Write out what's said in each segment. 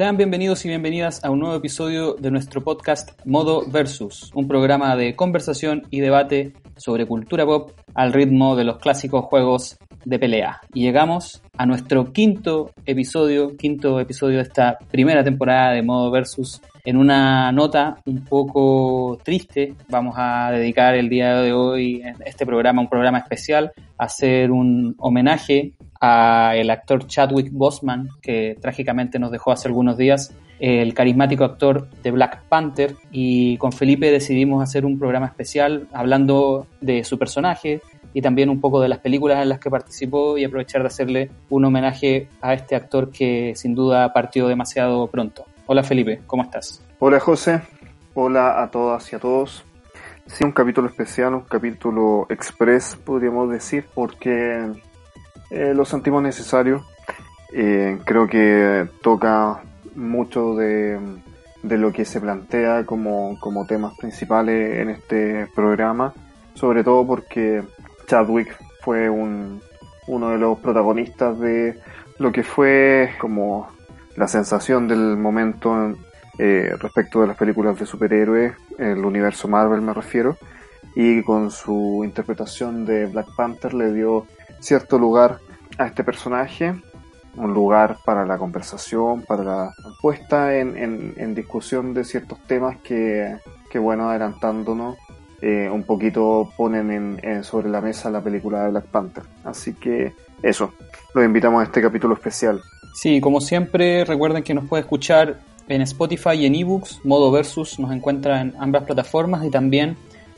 Sean bienvenidos y bienvenidas a un nuevo episodio de nuestro podcast Modo Versus, un programa de conversación y debate sobre cultura pop al ritmo de los clásicos juegos de pelea. Y llegamos a nuestro quinto episodio, quinto episodio de esta primera temporada de Modo Versus. En una nota un poco triste, vamos a dedicar el día de hoy este programa, un programa especial, a hacer un homenaje a el actor Chadwick Boseman, que trágicamente nos dejó hace algunos días, el carismático actor de Black Panther, y con Felipe decidimos hacer un programa especial hablando de su personaje y también un poco de las películas en las que participó y aprovechar de hacerle un homenaje a este actor que sin duda partió demasiado pronto. Hola Felipe, ¿cómo estás? Hola José, hola a todas y a todos. Sí, un capítulo especial, un capítulo express, podríamos decir, porque eh, lo sentimos necesario. Eh, creo que toca mucho de, lo que se plantea como, como temas principales en este programa, sobre todo porque Chadwick fue un, uno de los protagonistas de lo que fue como la sensación del momento eh, respecto de las películas de superhéroes, el universo Marvel me refiero, y con su interpretación de Black Panther le dio cierto lugar a este personaje, un lugar para la conversación, para la puesta en, en, discusión de ciertos temas que, que bueno, adelantándonos, eh, un poquito ponen en, sobre la mesa la película de Black Panther. Así que eso, los invitamos a este capítulo especial. Sí, como siempre, recuerden que nos puede escuchar en Spotify y en ebooks, modo versus, nos encuentra en ambas plataformas y también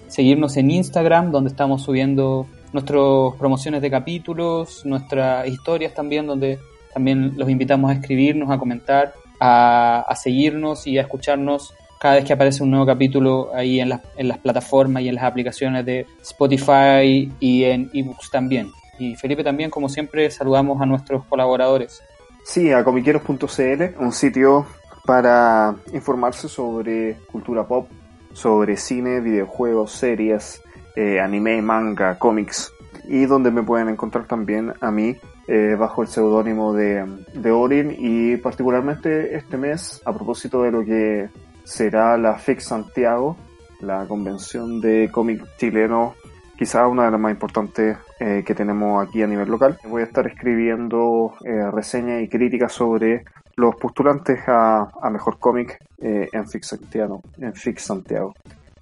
seguirnos en Instagram, donde estamos subiendo nuestras promociones de capítulos, nuestras historias también, donde también los invitamos a escribirnos, a comentar, a, seguirnos y a escucharnos cada vez que aparece un nuevo capítulo ahí en, en las plataformas y en las aplicaciones de Spotify y en ebooks también. Y Felipe también, como siempre, saludamos a nuestros colaboradores. Sí, a comiqueros.cl, un sitio para informarse sobre cultura pop, sobre cine, videojuegos, series, eh, anime, manga, cómics, y donde me pueden encontrar también a mí eh, bajo el seudónimo de, de Orin y particularmente este mes a propósito de lo que será la FIC Santiago, la convención de cómic chileno, quizá una de las más importantes eh, que tenemos aquí a nivel local. Voy a estar escribiendo reseñas y críticas sobre los postulantes a, mejor cómic en FIC Santiago. En FIC Santiago.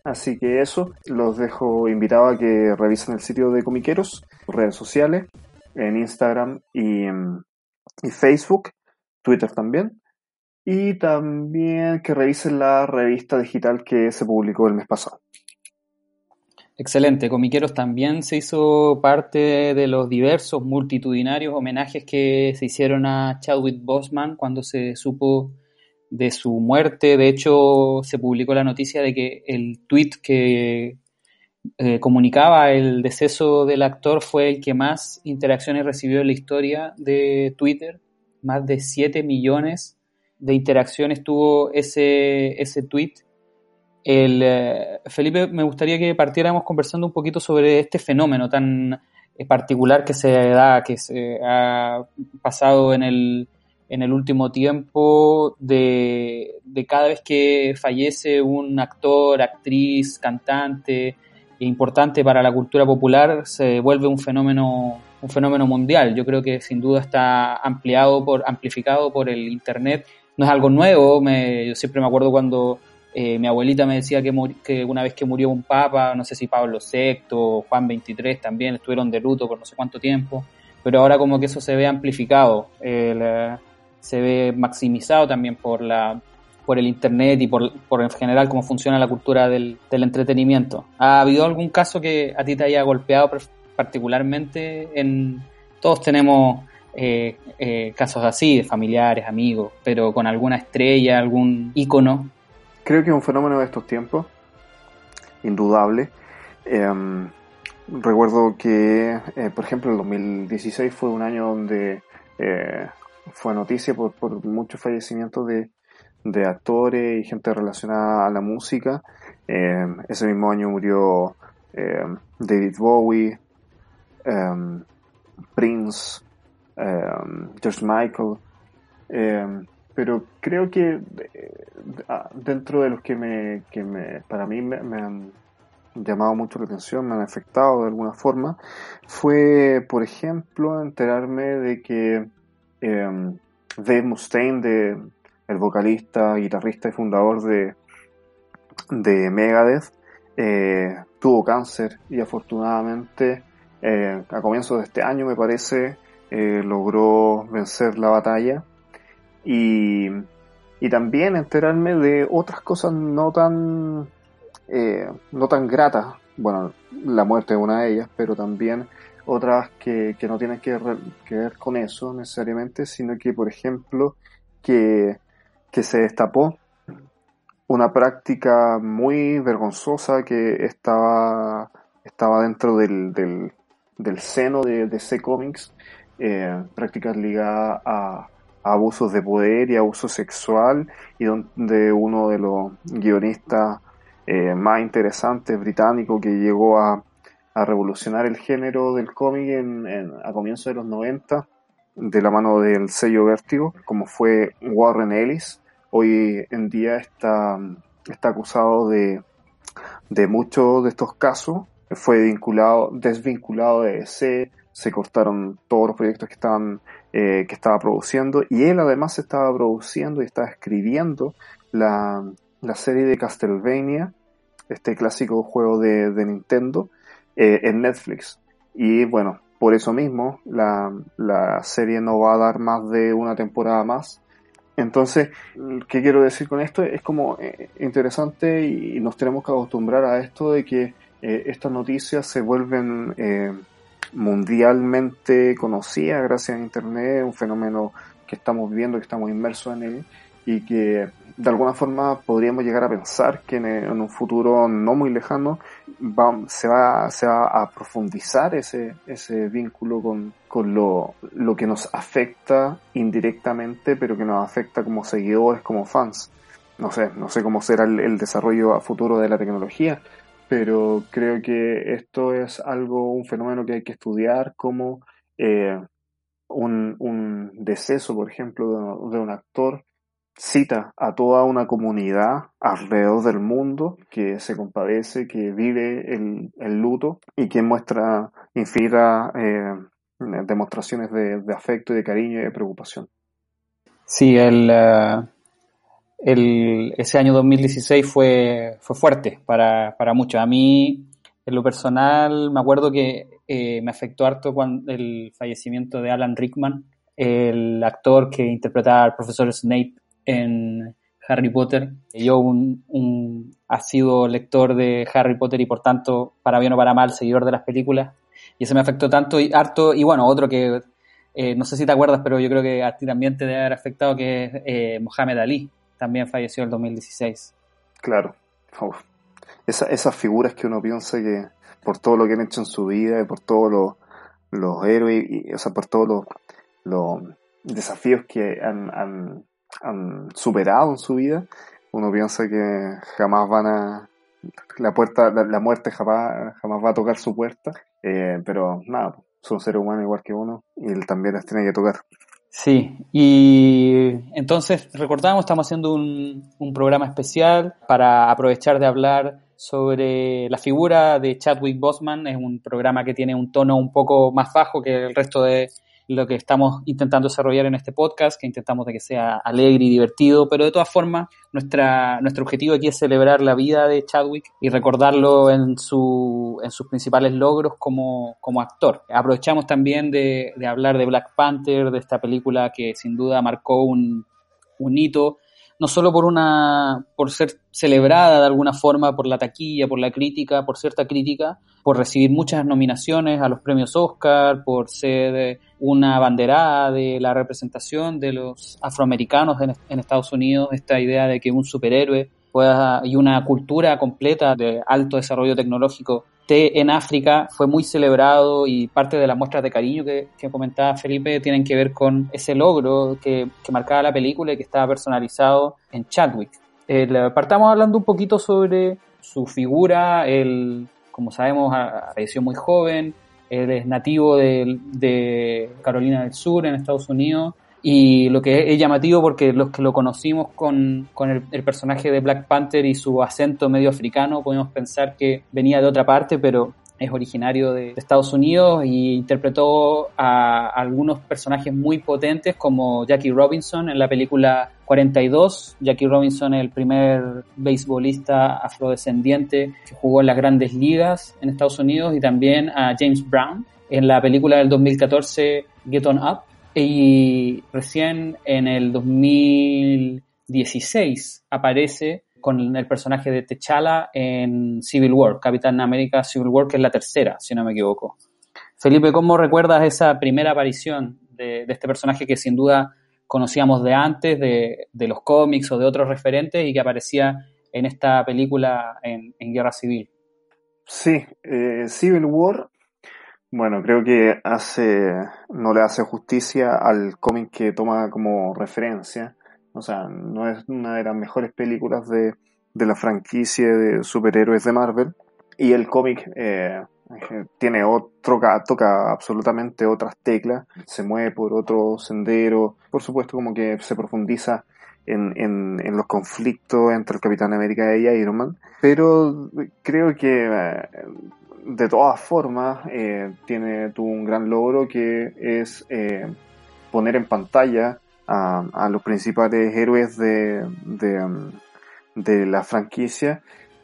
Así que eso, los dejo invitados a que revisen el sitio de Comiqueros, redes sociales, en Instagram y, y Facebook, Twitter también. Y también que revisen la revista digital que se publicó el mes pasado. Excelente, Comiqueros también se hizo parte de los diversos multitudinarios homenajes que se hicieron a Chadwick Boseman cuando se supo de su muerte. De hecho, se publicó la noticia de que el tweet que eh, comunicaba el deceso del actor fue el que más interacciones recibió en la historia de Twitter. Más de 7 millones de interacciones tuvo ese, ese tweet. El, eh, Felipe, me gustaría que partiéramos conversando un poquito sobre este fenómeno tan eh, particular que se da, que se ha pasado en el, en el último tiempo de, cada vez que fallece un actor, actriz, cantante importante para la cultura popular, se vuelve un fenómeno, un fenómeno mundial. Yo creo que sin duda está ampliado por, amplificado por el internet. No es algo nuevo, me, yo siempre me acuerdo cuando eh, mi abuelita me decía que, que, una vez que murió un papa, no sé si Pablo VI o Juan XXIII también estuvieron de luto por no sé cuánto tiempo, pero ahora como que eso se ve amplificado. El, se ve maximizado también por la por el internet y por, por en general cómo funciona la cultura del, del, entretenimiento. ¿Ha habido algún caso que a ti te haya golpeado particularmente? En, todos tenemos eh, eh, casos así, de familiares, amigos, pero con alguna estrella, algún ícono. Creo que es un fenómeno de estos tiempos, indudable. Em, recuerdo que, eh, por ejemplo, el 2016 fue un año donde fue noticia por, por muchos fallecimientos de, de actores y gente relacionada a la música. Em, ese mismo año murió em, David Bowie, Prince, George Michael. Pero creo que eh, dentro de los que me, que me para mí me, han llamado mucho la atención, me han afectado de alguna forma, fue, por ejemplo, enterarme de que Dave Mustaine, de, el vocalista, guitarrista y fundador de, de Megadeth, eh, tuvo cáncer y afortunadamente eh, a comienzos de este año, me parece, eh, logró vencer la batalla. Y, y, también enterarme de otras cosas no tan, no tan gratas. Bueno, la muerte es una de ellas, pero también otras que, que no tienen que, que, ver con eso necesariamente, sino que, por ejemplo, que, que se destapó una práctica muy vergonzosa que estaba, estaba dentro del, del, del seno de DC Comics, eh, prácticas ligadas a, abusos de poder y abuso sexual, y donde uno de los guionistas eh, más interesantes británicos que llegó a, a revolucionar el género del cómic en, a comienzos de los 90, de la mano del sello Vértigo, como fue Warren Ellis. Hoy en día está, está acusado de, de muchos de estos casos. Fue vinculado, desvinculado de DC, se cortaron todos los proyectos que estaban eh, que estaba produciendo y él además estaba produciendo y estaba escribiendo la, la serie de Castlevania, este clásico juego de, de Nintendo, eh, en Netflix. Y bueno, por eso mismo la, la serie no va a dar más de una temporada más. Entonces, ¿qué quiero decir con esto? Es como eh, interesante y nos tenemos que acostumbrar a esto de que eh, estas noticias se vuelven eh, mundialmente conocidas gracias a Internet, un fenómeno que estamos viendo, que estamos inmersos en él y que de alguna forma podríamos llegar a pensar que en, un futuro no muy lejano se, va, se va a profundizar ese, ese vínculo con, con lo, lo que nos afecta indirectamente, pero que nos afecta como seguidores, como fans. No sé, no sé cómo será el, desarrollo a futuro de la tecnología, pero creo que esto es algo, un fenómeno que hay que estudiar como eh, un, un deceso, por ejemplo, de un actor cita a toda una comunidad alrededor del mundo que se compadece, que vive el, luto y que muestra infinitas eh, demostraciones de, afecto y de cariño y de preocupación. Sí, el, eh, el, ese año 2016 fue, fue fuerte para, para muchos. A mí, en lo personal, me acuerdo que eh, me afectó harto cuando el fallecimiento de Alan Rickman, el actor que interpretaba al profesor Snape en Harry Potter. Yo un, un sido lector de Harry Potter y por tanto, para bien o para mal, seguidor de las películas. Y eso me afectó tanto y harto. Y bueno, otro que eh, no sé si te acuerdas, pero yo creo que a ti también te debe haber afectado, que es eh, Mohamed Ali. También falleció el 2016. Claro. esas figuras que uno piensa que por todo lo que han hecho en su vida y por todos los, los héroes, y, o sea, por todos los, los desafíos que han han superado en su vida, uno piensa que jamás van a la puerta, la, muerte jamás, jamás va a tocar su puerta, eh, pero nada, son seres humanos igual que uno y él también las tiene que tocar. Sí, y entonces recordamos, estamos haciendo un, un programa especial para aprovechar de hablar sobre la figura de Chadwick Boseman. Es un programa que tiene un tono un poco más bajo que el resto de, lo que estamos intentando desarrollar en este podcast, que intentamos de que sea alegre y divertido, pero de todas formas, nuestra, nuestro objetivo aquí es celebrar la vida de Chadwick y recordarlo en, su, en sus principales logros como, como actor. Aprovechamos también de, de, hablar de Black Panther, de esta película que sin duda marcó un, un hito no solo por una por ser celebrada de alguna forma por la taquilla, por la crítica, por cierta crítica, por recibir muchas nominaciones a los premios Oscar, por ser una banderada de la representación de los afroamericanos en, Estados Unidos, esta idea de que un superhéroe pueda, y una cultura completa de alto desarrollo tecnológico en África fue muy celebrado y parte de las muestras de cariño que, comentaba Felipe tienen que ver con ese logro que, marcaba la película y que estaba personalizado en Chadwick. partamos hablando un poquito sobre su figura, él, como sabemos, apareció muy joven, él es nativo de Carolina del Sur, en Estados Unidos, y lo que es llamativo porque los que lo conocimos con, con el, personaje de Black Panther y su acento medio africano, podemos pensar que venía de otra parte, pero es originario de, Estados Unidos y interpretó a, algunos personajes muy potentes como Jackie Robinson en la película 42. Jackie Robinson es el primer beisbolista afrodescendiente que jugó en las grandes ligas en Estados Unidos y también a James Brown en la película del 2014 Get On Up y recién en el 2016 aparece con el personaje de T'Challa en Civil War, Capitán América Civil War, que es la tercera, si no me equivoco. Felipe, ¿cómo recuerdas esa primera aparición de, este personaje que sin duda conocíamos de antes, de, los cómics o de otros referentes y que aparecía en esta película en, Guerra Civil? Sí, eh, Civil War bueno, creo que hace, no le hace justicia al cómic que toma como referencia. O sea, no es una de las mejores películas de, de la franquicia de superhéroes de Marvel. Y el cómic eh, tiene otro, toca absolutamente otras teclas, se mueve por otro sendero. Por supuesto, como que se profundiza en, en, en, los conflictos entre el Capitán América y Iron Man. Pero creo que eh, de todas formas, eh, tiene tuvo un gran logro que es eh, poner en pantalla a, los principales héroes de, um, de, la franquicia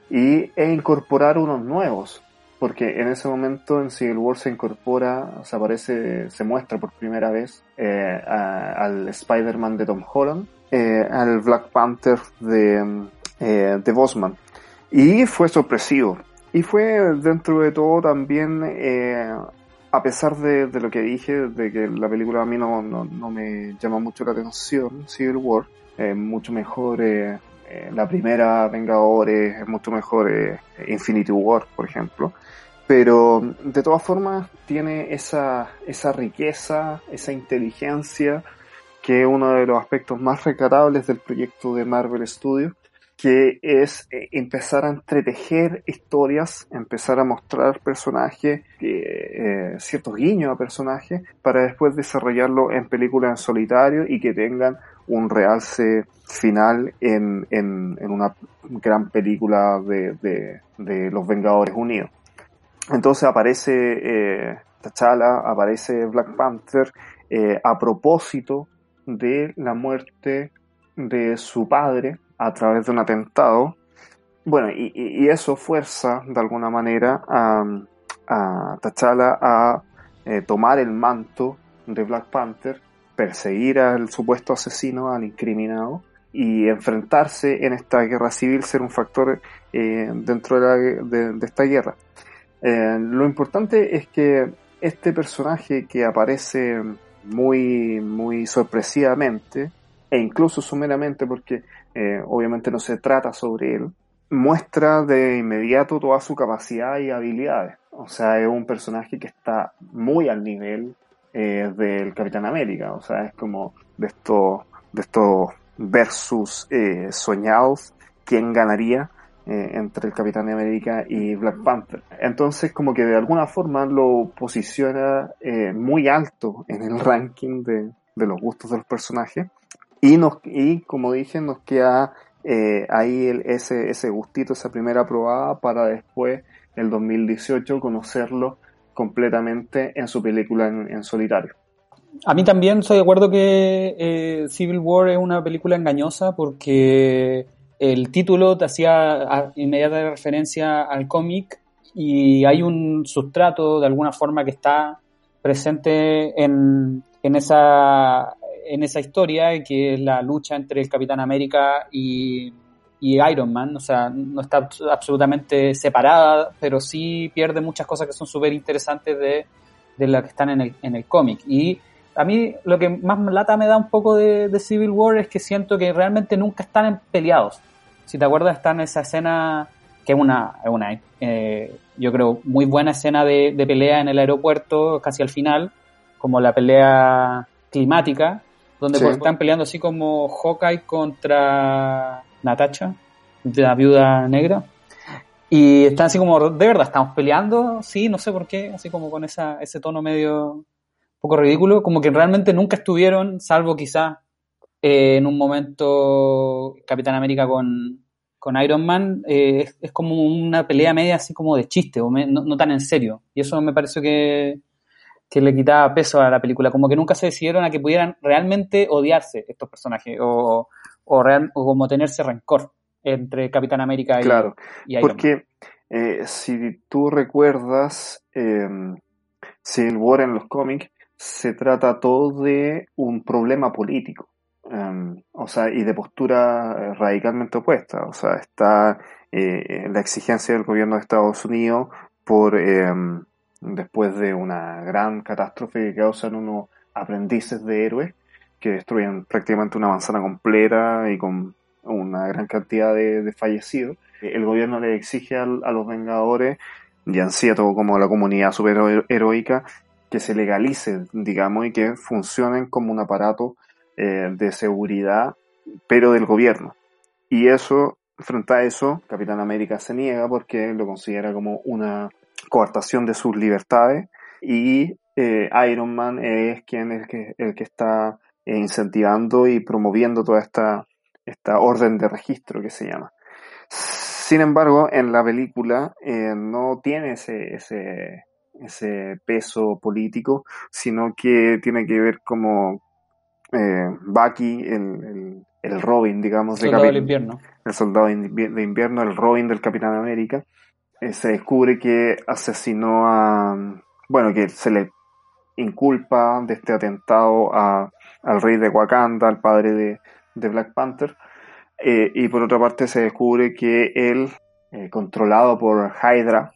y, e incorporar unos nuevos. Porque en ese momento en Civil War se incorpora, se aparece, se muestra por primera vez eh, al Spider-Man de Tom Holland, al Black Panther de, de Bosman. Y fue sorpresivo, y fue dentro de todo también, eh, a pesar de, lo que dije, de que la película a mí no, no, me llama mucho la atención, Civil War, es mucho mejor eh, eh, la primera Vengadores, es mucho mejor Infinity War, por ejemplo. Pero de todas formas tiene esa, esa riqueza, esa inteligencia, que es uno de los aspectos más rescatables del proyecto de Marvel Studios que es eh, empezar a entretejer historias, empezar a mostrar personajes, eh, ciertos guiños a personajes, para después desarrollarlo en películas en solitario y que tengan un realce final en, en, una gran película de, de, los Vengadores Unidos. Entonces aparece eh, T'Challa, aparece Black Panther eh, a propósito de la muerte de su padre, a través de un atentado. Bueno, y, eso fuerza de alguna manera a, a T'Challa a eh, tomar el manto de Black Panther, perseguir al supuesto asesino, al incriminado, y enfrentarse en esta guerra civil, ser un factor eh, dentro de, esta guerra. Eh, lo importante es que este personaje que aparece muy, muy sorpresivamente, e incluso sumeramente porque eh, obviamente no se trata sobre él, muestra de inmediato toda su capacidad y habilidades. O sea, es un personaje que está muy al nivel eh, del Capitán América. O sea, es como de estos, de estos versus eh, soñados, quién ganaría entre el Capitán América y Black Panther. Entonces, como que de alguna forma lo posiciona muy alto en el ranking de, de los gustos de los personajes. Y, como dije, nos queda eh, ahí ese, ese gustito, esa primera probada para después, el 2018, conocerlo completamente en su película en, solitario. A mí también estoy de acuerdo que eh, Civil War es una película engañosa porque el título te hacía inmediata referencia al cómic y hay un sustrato de alguna forma que está presente en, en esa en esa historia, que es la lucha entre el Capitán América y, Iron Man. O sea, no está absolutamente separada, pero sí pierde muchas cosas que son súper interesantes de, de las que están en el, en el cómic. Y a mí lo que más lata me da un poco de, Civil War es que siento que realmente nunca están peleados. Si te acuerdas, está en esa escena que es una, una eh, yo creo, muy buena escena de, pelea en el aeropuerto, casi al final, como la pelea climática, donde pues están peleando así como Hawkeye contra Natasha, la viuda negra. Y están así como, de verdad, estamos peleando, sí, no sé por qué, así como con esa, ese tono medio un poco ridículo, como que realmente nunca estuvieron, salvo quizá eh, en un momento Capitán América con, con Iron Man eh, es, como una pelea media así como de chiste, o no, tan en serio. Y eso me pareció que, le quitaba peso a la película, como que nunca se decidieron a que pudieran realmente odiarse estos personajes o, o, como tenerse rencor entre Capitán América y, claro, Iron porque eh, si tú recuerdas eh, Civil War en los cómics, se trata todo de un problema político. Em, o sea, y de postura eh, radicalmente opuesta. O sea, está eh, la exigencia del gobierno de Estados Unidos por, em, después de una gran catástrofe que causan unos aprendices de héroes que destruyen prácticamente una manzana completa y con una gran cantidad de, fallecidos. El gobierno le exige a, los Vengadores, y ansía todo como la comunidad superheroica, que se legalice, digamos, y que funcionen como un aparato eh, de seguridad, pero del gobierno. Y eso, frente a eso, Capitán América se niega porque lo considera como una coartación de sus libertades y eh, Iron Man es quien es el que, el que está eh, incentivando y promoviendo toda esta, esta orden de registro que se llama. Sin embargo, en la película no tiene ese, ese, ese peso político, sino que tiene que ver como eh, Bucky, el, el, Robin, digamos, de soldado invierno. El soldado de invierno, el Robin del Capitán América, eh, se descubre que asesinó a. Bueno, que se le inculpa de este atentado a, al rey de Wakanda, al padre de, de Black Panther. Eh, y por otra parte se descubre que él, eh, controlado por Hydra,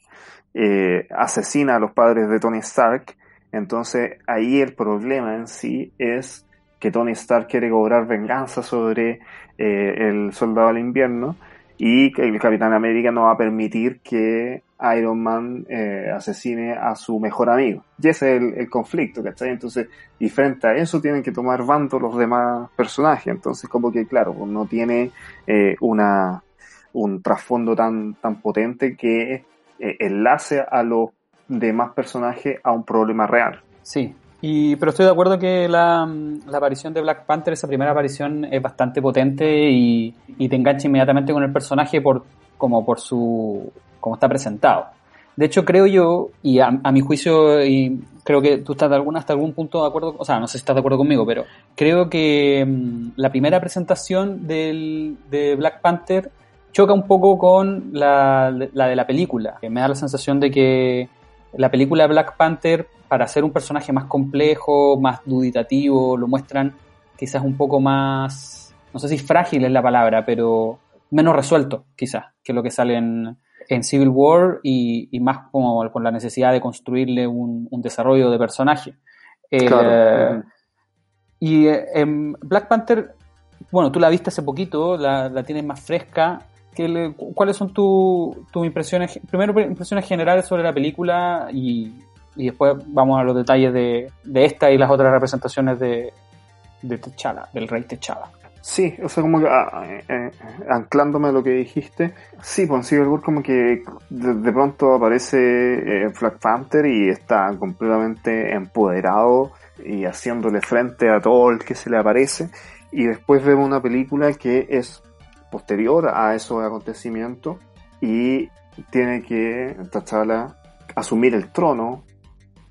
asesina a los padres de Tony Stark. Entonces ahí el problema en sí es que Tony Stark quiere cobrar venganza sobre el soldado del invierno y el Capitán América no va a permitir que Iron Man eh, asesine a su mejor amigo. Y ese es el, conflicto, ¿cachai? Entonces, y frente a eso tienen que tomar bando los demás personajes. Entonces, como que, claro, pues, no tiene eh, una, un trasfondo tan, tan potente que enlace a los demás personajes a un problema real. Sí, y, pero estoy de acuerdo que la, aparición de Black Panther, esa primera aparición, es bastante potente y, te engancha inmediatamente con el personaje por, como por su, como está presentado. De hecho, creo yo, y a, mi juicio, y creo que tú estás de alguna, hasta algún punto de acuerdo, o sea, no sé si estás de acuerdo conmigo, pero creo que mm, la primera presentación del, de Black Panther choca un poco con la, la de la película. Me da la sensación de que la película Black Panther para ser un personaje más complejo, más duditativo, lo muestran quizás un poco más, no sé si frágil es la palabra, pero menos resuelto quizás que lo que sale en, Civil War y, más como con la necesidad de construirle un, desarrollo de personaje. Eh, y eh, en Black Panther, bueno, tú la viste hace poquito, la, tienes más fresca. ¿Cuáles son tus impresiones, primero impresiones generales sobre la película y, después vamos a los detalles de, esta y las otras representaciones de, de T'Challa, del rey T'Challa. Sí, o sea, como que ah, eh, eh, anclándome a lo que dijiste, sí, pues en como que de, pronto aparece eh, Black Panther y está completamente empoderado y haciéndole frente a todo el que se le aparece. Y después vemos una película que es posterior a esos acontecimientos y tiene que T'Challa asumir el trono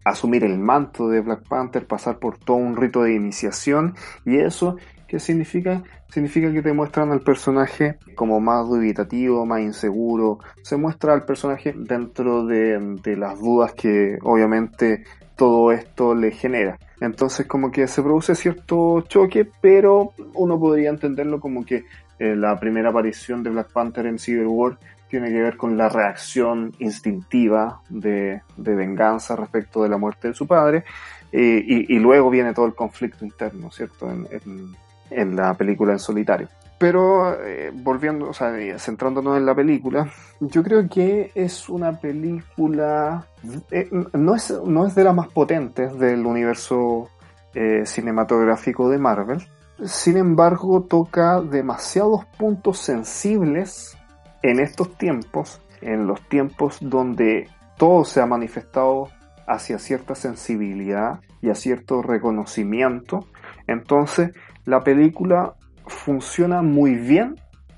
asumir el manto de Black Panther, pasar por todo un rito de iniciación y eso, ¿qué significa? Significa que te muestran al personaje como más dubitativo, más inseguro, se muestra al personaje dentro de, las dudas que obviamente todo esto le genera. Entonces como que se produce cierto choque, pero uno podría entenderlo como que eh, la primera aparición de Black Panther en Civil War tiene que ver con la reacción instintiva de, venganza respecto de la muerte de su padre, eh, y, luego viene todo el conflicto interno, ¿cierto? En, la película en solitario. Pero eh, volviendo, o sea, centrándonos en la película, yo creo que es una película, no, es, no es de las más potentes del universo cinematográfico de Marvel, sin embargo, toca demasiados puntos sensibles en estos tiempos, en los tiempos donde todo se ha manifestado hacia cierta sensibilidad y a cierto reconocimiento. Entonces, la película funciona muy bien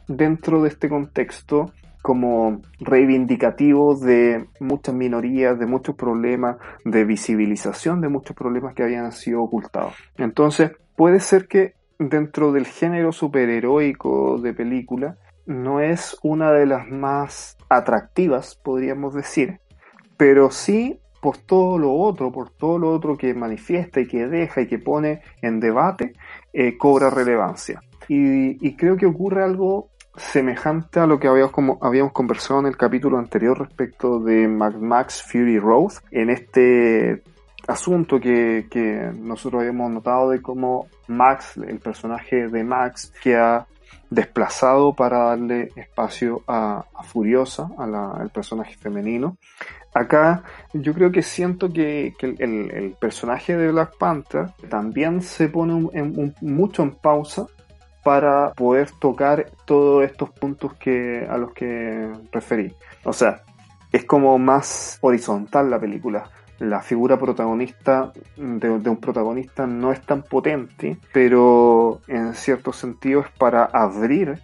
dentro de este contexto como reivindicativo de muchas minorías, de muchos problemas, de visibilización de muchos problemas que habían sido ocultados. Entonces, puede ser que dentro del género superheroico de película, no es una de las más atractivas, podríamos decir, pero sí por todo lo otro, por todo lo otro que manifiesta y que deja y que pone en debate, eh, cobra relevancia. Y, creo que ocurre algo semejante a lo que habíamos, como, habíamos conversado en el capítulo anterior respecto de Mad Max Fury Road, en este asunto que, nosotros habíamos notado de cómo Max, el personaje de Max, que ha desplazado para darle espacio a, Furiosa, al personaje femenino. Acá yo creo que siento que, el, personaje de Black Panther también se pone mucho en pausa para poder tocar todos estos puntos que, a los que referí. O sea, es como más horizontal la película la figura protagonista de, un protagonista no es tan potente, pero en cierto sentido es para abrir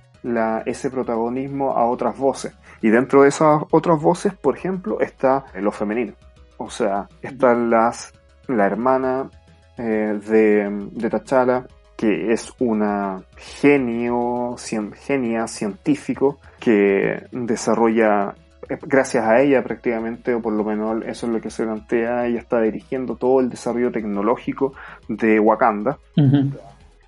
ese protagonismo a otras voces. Y dentro de esas otras voces, por ejemplo, está lo femenino. O sea, está las, la hermana eh, de, de T'Challa, que es una genio, genia científico que desarrolla gracias a ella prácticamente, o por lo menos eso es lo que se plantea, ella está dirigiendo todo el desarrollo tecnológico de Wakanda.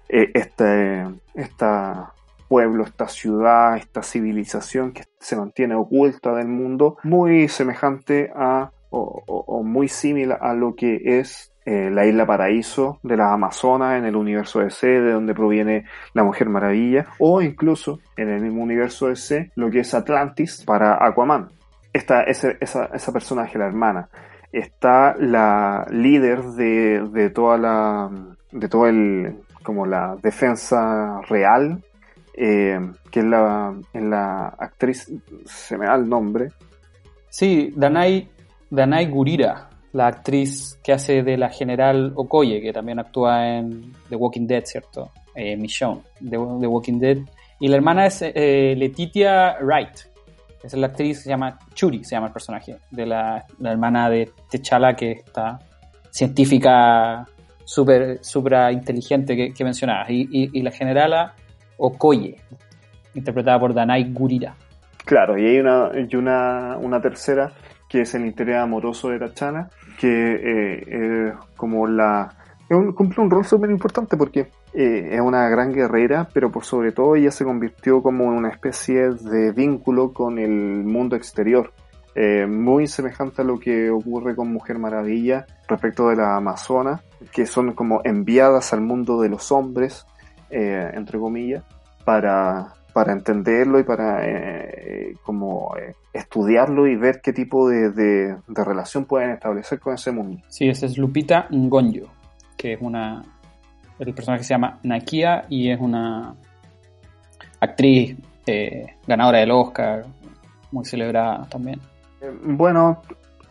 Eh, este, esta pueblo, esta ciudad, esta civilización que se mantiene oculta del mundo, muy semejante a o, muy similar a lo que es eh, la isla Paraíso de las Amazonas en el universo DC, de donde proviene la Mujer Maravilla, o incluso en el mismo universo DC lo que es Atlantis para Aquaman. Está ese, esa, esa personaje, la hermana. Está la líder de, de toda la de todo el como la defensa real eh, que es la, en la actriz se me da el nombre sí Danai Danai Gurira la actriz que hace de la general Okoye, que también actúa en The Walking Dead, ¿cierto? Eh, Michonne, de The Walking Dead. Y la hermana es eh, Letitia Wright. Es la actriz, se llama Churi, se llama el personaje, de la, hermana de Techala, que está científica súper super inteligente que, que mencionabas. Y, la generala Okoye, interpretada por Danai Gurira. Claro, y hay una, y una, una tercera que es el interés amoroso de Tachana, que eh, como la cumple un rol súper importante porque eh, es una gran guerrera, pero por sobre todo ella se convirtió como en una especie de vínculo con el mundo exterior. Eh, muy semejante a lo que ocurre con Mujer Maravilla respecto de la Amazona, que son como enviadas al mundo de los hombres, entre comillas, para para entenderlo y para eh, como eh, estudiarlo y ver qué tipo de, de, relación pueden establecer con ese mundo. Sí, esa es Lupita Ngonyo, que es una el personaje se llama Nakia y es una actriz eh, ganadora del Oscar, muy celebrada también. Bueno,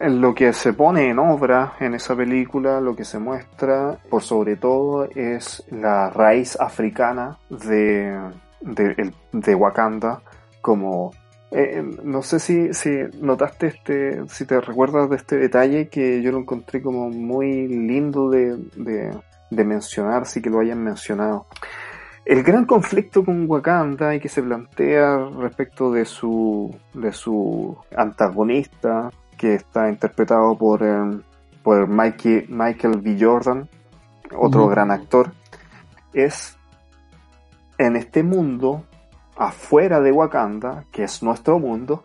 lo que se pone en obra en esa película, lo que se muestra, por sobre todo, es la raíz africana de, de, de Wakanda como eh, no sé si, si notaste este, si te recuerdas de este detalle que yo lo encontré como muy lindo de, de, mencionar, sí que lo hayan mencionado. El gran conflicto con Wakanda y que se plantea respecto de su, de su antagonista, que está interpretado por, eh, por Mikey, Michael B. Jordan, otro gran actor, es en este mundo, afuera de Wakanda, que es nuestro mundo,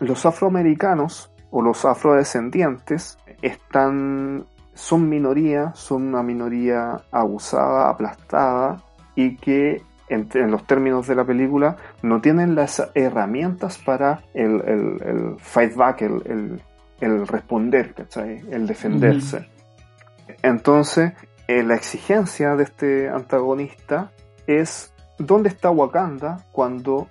los afroamericanos o los afrodescendientes están, son minoría, son una minoría abusada, aplastada y que en, los términos de la película no tienen las herramientas para el, fight back, el, responder, el defenderse. Entonces, eh, la exigencia de este antagonista es dónde está Wakanda cuando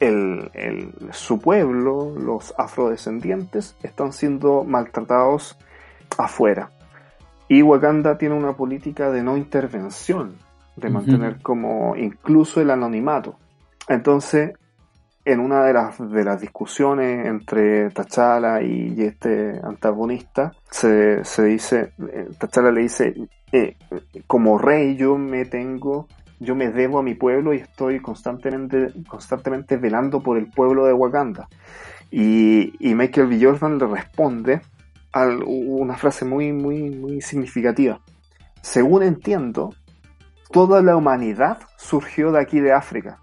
el, su pueblo, los afrodescendientes, están siendo maltratados afuera. Y Wakanda tiene una política de no intervención, de mantener como incluso el anonimato. Entonces, en una de las, de las discusiones entre T'Challa y, este antagonista, se, se dice, eh, T'Challa le dice, eh, como rey yo me tengo yo me debo a mi pueblo y estoy constantemente, constantemente velando por el pueblo de Wakanda. Y, Michael B. Jordan le responde a una frase muy, muy, muy significativa. Según entiendo, toda la humanidad surgió de aquí de África,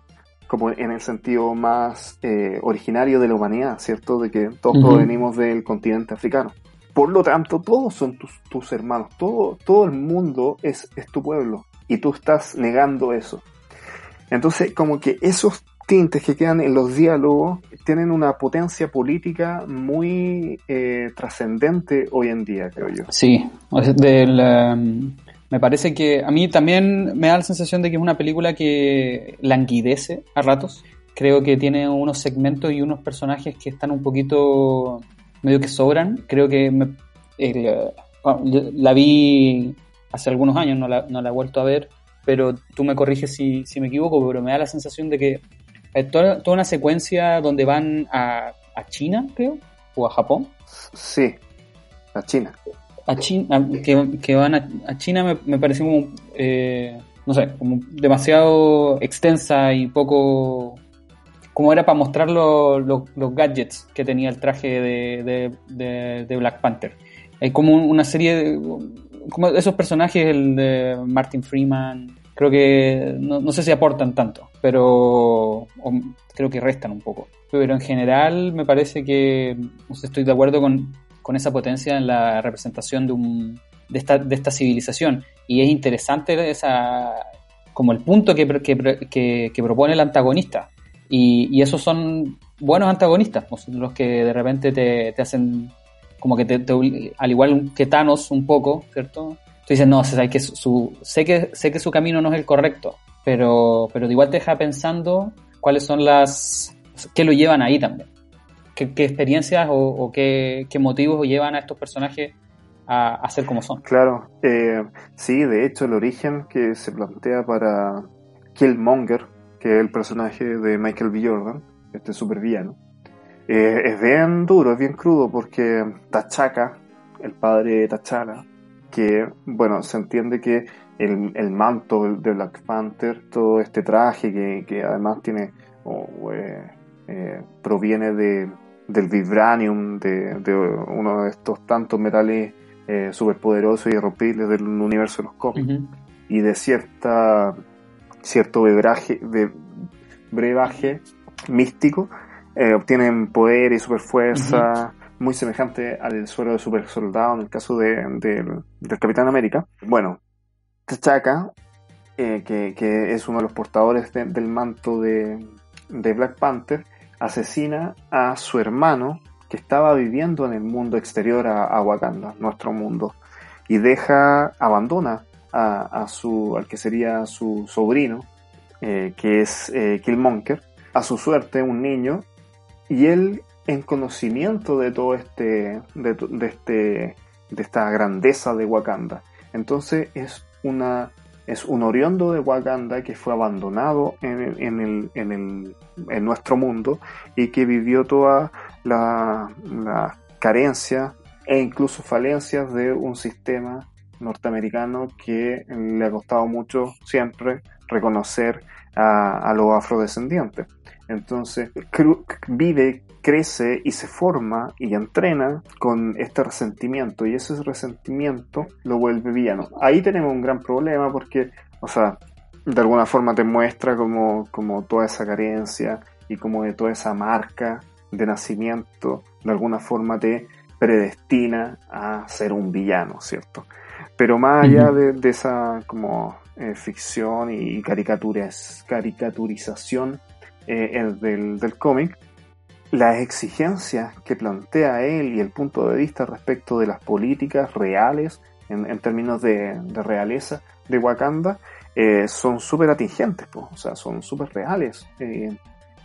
como en el sentido más eh, originario de la humanidad, ¿cierto? De que todos provenimos del continente africano. Por lo tanto, todos son tus, tus hermanos, todo, todo el mundo es, es tu pueblo y tú estás negando eso. Entonces, como que esos tintes que quedan en los diálogos tienen una potencia política muy eh, trascendente hoy en día, creo yo. Sí, me parece que a mí también me da la sensación de que es una película que languidece a ratos. Creo que tiene unos segmentos y unos personajes que están un poquito medio que sobran. Creo que la vi hace algunos años, no la, no la he vuelto a ver, pero tú me corriges si, si me equivoco, pero me da la sensación de que hay toda, toda una secuencia donde van a, a, China, creo, o a Japón. Sí, a China. A China, que, que van a, China me, me parece como, eh, no sé, como demasiado extensa y poco como era para mostrar los gadgets que tenía el traje de, de, de, Black Panther. Hay como una serie de, como esos personajes, el de Martin Freeman, creo que no, sé si aportan tanto, pero creo que restan un poco. Pero en general me parece que estoy de acuerdo con, con esa potencia en la representación de, un, de, esta, de esta civilización. Y es interesante esa como el punto que, que, que, propone el antagonista. Y, y, esos son buenos antagonistas, pues, los que de repente te, te hacen como que te, al igual que Thanos un poco, ¿cierto? Tú dices, no, sé que su, sé que sé que su camino no es el correcto, pero, pero igual te deja pensando cuáles son las... qué lo llevan ahí también. ¿Qué, experiencias o, qué, motivos llevan a estos personajes a, a ser como son? Claro, eh, sí, de hecho el origen que se plantea para Killmonger, que es el personaje de Michael B. Jordan, este supervillano, eh, es bien duro, es bien crudo porque Tachaca, el padre de T'Challa, que, bueno, se entiende que el, manto de Black Panther, todo este traje que, además tiene, eh, eh, proviene de, del vibranium, de, uno de estos tantos metales eh, superpoderosos y irrompibles del universo de los cómics, y de cierta, cierto brebaje, de brebaje místico, eh, obtienen poder y superfuerza muy semejante al suero de super soldado en el caso de, del Capitán América. Bueno, T'Chaka, eh, que, es uno de los portadores del manto de, Black Panther, asesina a su hermano que estaba viviendo en el mundo exterior a, Wakanda, nuestro mundo, y deja, abandona a, su, al que sería su sobrino, eh, que es Killmonger, a su suerte un niño y él, en conocimiento de todo este, de, este, de esta grandeza de Wakanda, entonces es una es un oriondo de Wakanda que fue abandonado en, en, el, en, el, en nuestro mundo y que vivió toda la, la carencia e incluso falencias de un sistema norteamericano que le ha costado mucho siempre reconocer a, a los afrodescendientes. Entonces, vive, crece y se forma y entrena con este resentimiento y ese resentimiento lo vuelve villano. Ahí tenemos un gran problema porque, o sea, de alguna forma te muestra como, como toda esa carencia y como de toda esa marca de nacimiento, de alguna forma te predestina a ser un villano, ¿cierto? Pero más allá de, esa como eh, ficción y caricaturas, caricaturización eh, del, del cómic, las exigencias que plantea él y el punto de vista respecto de las políticas reales en, términos de, de, realeza de Wakanda eh, son súper atingentes, o sea, son súper reales.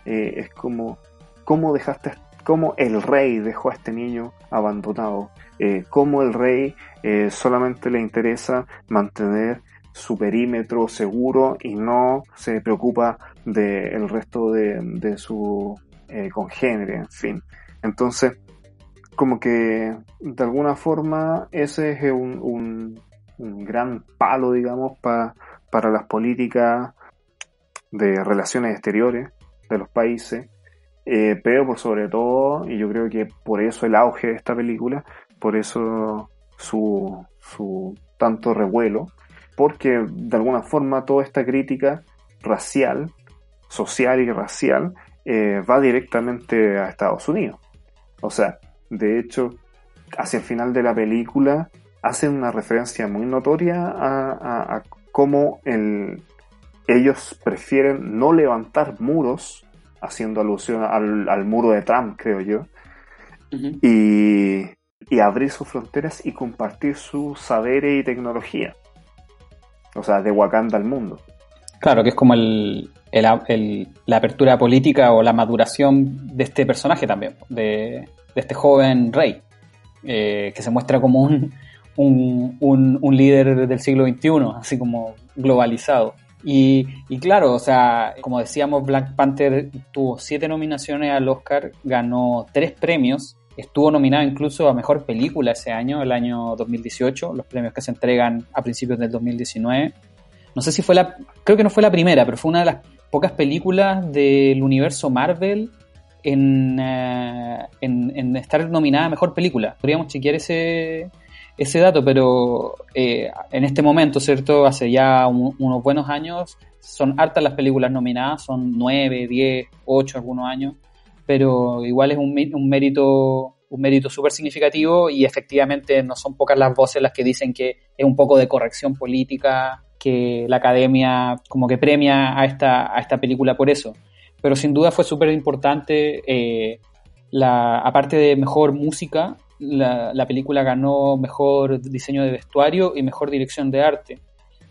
Es como, ¿cómo dejaste, cómo el rey dejó a este niño abandonado? Eh, ¿Cómo el rey solamente le interesa mantener su perímetro seguro y no se preocupa del resto de, de su eh, congénere, en fin. Entonces, como que de alguna forma ese es un, un, gran palo, digamos, pa, para las políticas de relaciones exteriores de los países, eh, pero por sobre todo, y yo creo que por eso el auge de esta película, por eso su, su tanto revuelo, porque de alguna forma toda esta crítica racial, social y racial, eh, va directamente a Estados Unidos. O sea, de hecho, hacia el final de la película hacen una referencia muy notoria a, a, a cómo el, ellos prefieren no levantar muros, haciendo alusión al, al muro de Trump, creo yo, uh -huh. y, y, abrir sus fronteras y compartir sus saberes y tecnología. O sea, de Wakanda al mundo. Claro, que es como el, la apertura política o la maduración de este personaje también, de, este joven rey, eh, que se muestra como un, un, un, un, líder del siglo XXI, así como globalizado. Y, y, claro, o sea, como decíamos, Black Panther tuvo siete nominaciones al Oscar, ganó tres premios, estuvo nominado incluso a Mejor Película ese año, el año 2018, los premios que se entregan a principios del 2019. No sé si fue la, creo que no fue la primera, pero fue una de las pocas películas del universo Marvel en, en estar nominada a Mejor Película. Podríamos chequear ese, ese dato, pero eh, en este momento, ¿cierto? Hace ya un, unos buenos años, son hartas las películas nominadas, son 9, 10, 8 algunos años, pero igual es un, un mérito un mérito súper significativo y efectivamente no son pocas las voces las que dicen que es un poco de corrección política, que la academia como que premia a esta, a esta película por eso. Pero sin duda fue súper importante, eh, la, aparte de mejor música, la, la, película ganó mejor diseño de vestuario y mejor dirección de arte.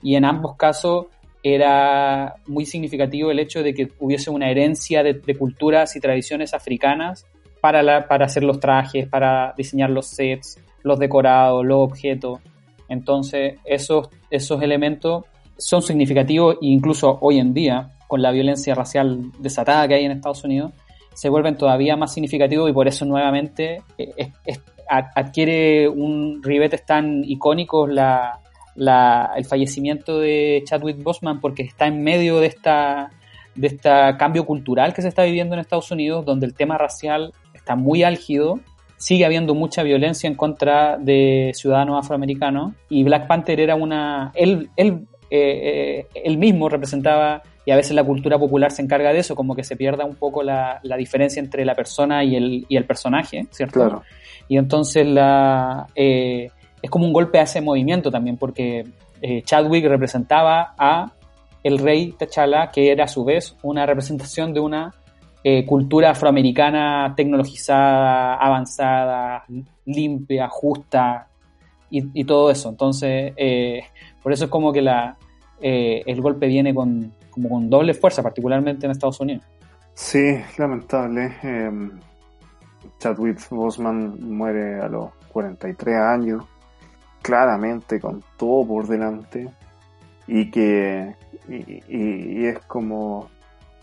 Y en ambos casos era muy significativo el hecho de que hubiese una herencia de, culturas y tradiciones africanas para, la, para hacer los trajes, para diseñar los sets, los decorados, los objetos. Entonces, esos, esos elementos son significativos e incluso hoy en día, con la violencia racial desatada que hay en Estados Unidos, se vuelven todavía más significativos y por eso nuevamente es, adquiere un ribetes tan icónicos la, la, el fallecimiento de Chadwick Boseman porque está en medio de esta de este cambio cultural que se está viviendo en Estados Unidos, donde el tema racial está muy álgido, sigue habiendo mucha violencia en contra de ciudadanos afroamericanos y Black Panther era una... Él, él, eh, él mismo representaba, y a veces la cultura popular se encarga de eso, como que se pierda un poco la, la diferencia entre la persona y el, y el personaje, ¿cierto? Claro. Y entonces la, eh, es como un golpe a ese movimiento también, porque eh, Chadwick representaba a el rey T'Challa, que era a su vez una representación de una eh, cultura afroamericana tecnologizada, avanzada, limpia, justa y, todo eso. Entonces, eh, por eso es como que la, el golpe viene con, como con doble fuerza, particularmente en Estados Unidos. Sí, lamentable. Chadwick Boseman muere a los 43 años, claramente con todo por delante y que y, y, y, es como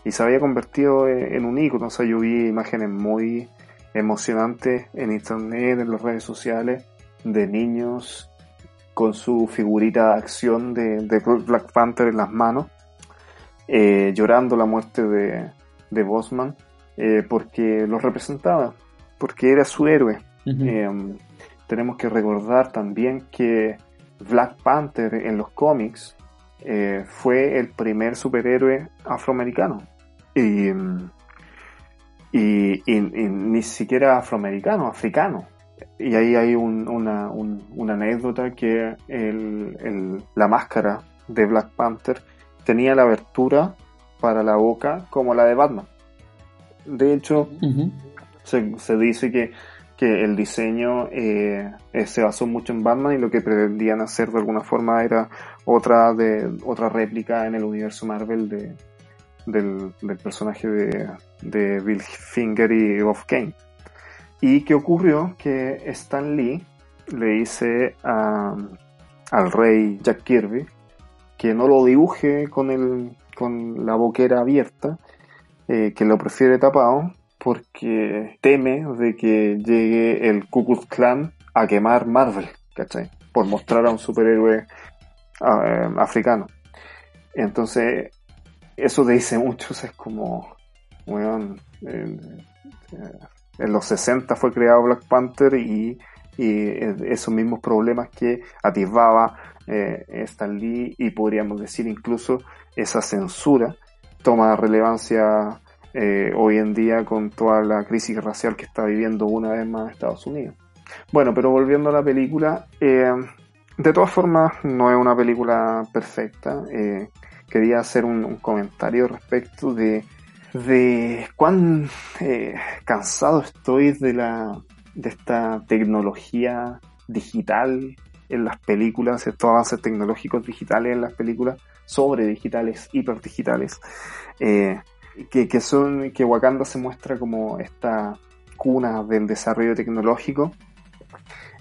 y se había convertido en un ícono, o sea, yo vi imágenes muy emocionantes en internet, en las redes sociales, de niños con su figurita de acción de, de Black Panther en las manos eh, llorando la muerte de, de Bosman, eh, porque lo representaba, porque era su héroe. Tenemos que recordar también que Black Panther en los cómics eh, fue el primer superhéroe afroamericano. Y, y, ni siquiera afroamericano, africano. Y ahí hay una, una, anécdota que el, la máscara de Black Panther tenía la abertura para la boca como la de Batman. De hecho, se, se, dice que, que el diseño eh, eh, se basó mucho en Batman y lo que pretendían hacer de alguna forma era otra de otra réplica en el universo Marvel de, del, personaje de, de, Bill Finger y Bob Kane. ¿Y qué ocurrió? Que Stan Lee le dice al rey Jack Kirby que no lo dibuje con, el, con la boquera abierta, eh, que lo prefiere tapado porque teme de que llegue el Ku Klux Klan a quemar Marvel, ¿cachai? Por mostrar a un superhéroe eh, africano. Entonces, eso te dice mucho, es como, bueno, en los 60 fue creado Black Panther y, esos mismos problemas que atisbaba eh, Stan Lee y podríamos decir incluso esa censura toma relevancia eh, hoy en día con toda la crisis racial que está viviendo una vez más Estados Unidos. Bueno, pero volviendo a la película, eh, de todas formas no es una película perfecta. Eh, quería hacer un, comentario respecto de, de cuán cansado estoy de, la, de esta tecnología digital en las películas, estos avances tecnológicos digitales en las películas, sobre digitales, hiper digitales. Eh, que, son, que Wakanda se muestra como esta cuna del desarrollo tecnológico,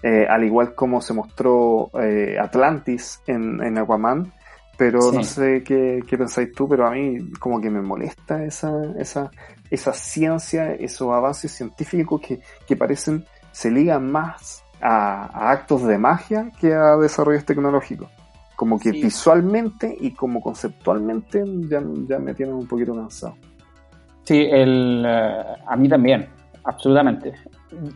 eh, al igual como se mostró eh, Atlantis en, en, Aquaman, pero no sé qué, qué, pensáis tú, pero a mí como que me molesta esa, esa, esa ciencia, esos avances científicos que, que parecen, se ligan más a, actos de magia que a desarrollos tecnológicos. Como que visualmente y como conceptualmente ya, ya me tienen un poquito cansado. Sí, el, eh, a mí también, absolutamente.